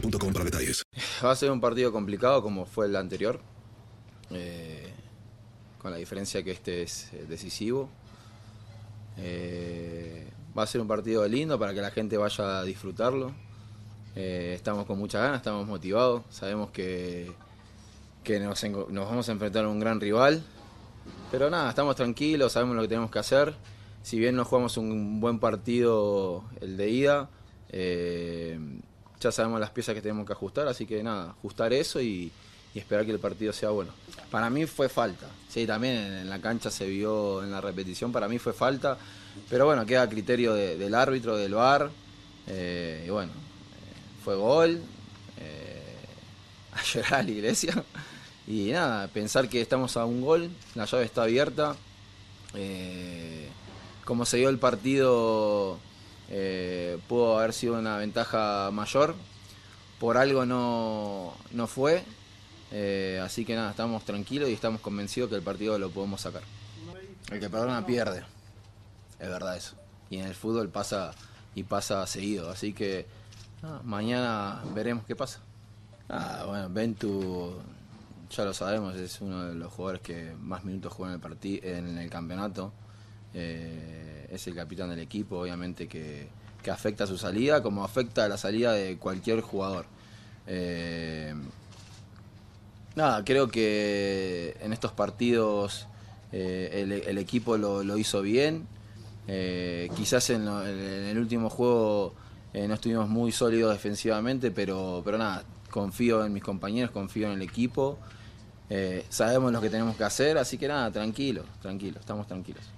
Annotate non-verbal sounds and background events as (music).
boostmobile.com para detalles. Va a ser un partido complicado como fue el anterior, eh, con la diferencia que este es eh, decisivo. Eh, va a ser un partido lindo para que la gente vaya a disfrutarlo. Estamos con muchas ganas, estamos motivados, sabemos que, que nos, vamos a enfrentar a un gran rival. Pero nada, estamos tranquilos, sabemos lo que tenemos que hacer. Si bien no jugamos un buen partido el de ida, ya sabemos las piezas que tenemos que ajustar, así que nada, ajustar eso y, esperar que el partido sea bueno. Para mí fue falta, sí, también en, la cancha se vio en la repetición, para mí fue falta, pero bueno, queda criterio de- del árbitro, del VAR, eh, y bueno, eh, fue gol, eh, (laughs) a llorar a la iglesia, y nada, pensar que estamos a un gol, la llave está abierta, como se dio el partido, eh, pudo haber sido una ventaja mayor. Por algo no, no fue. Eh, así que nada, estamos tranquilos y estamos convencidos que el partido lo podemos sacar. El que perdona pierde. Es verdad eso. Y en el fútbol pasa y pasa seguido. Así que mañana veremos qué pasa. Ah, bueno, Ventu, ya lo sabemos, es uno de los jugadores que más minutos juega en el, en el campeonato. Eh, es el capitán del equipo, obviamente que, que afecta su salida, como afecta la salida de cualquier jugador. Eh, nada, creo que en estos partidos eh, el, equipo lo, hizo bien. Quizás en, el último juego no estuvimos muy sólidos defensivamente, pero, pero nada, confío en mis compañeros, confío en el equipo. Sabemos lo que tenemos que hacer, así que nada, tranquilo, tranquilo, estamos tranquilos.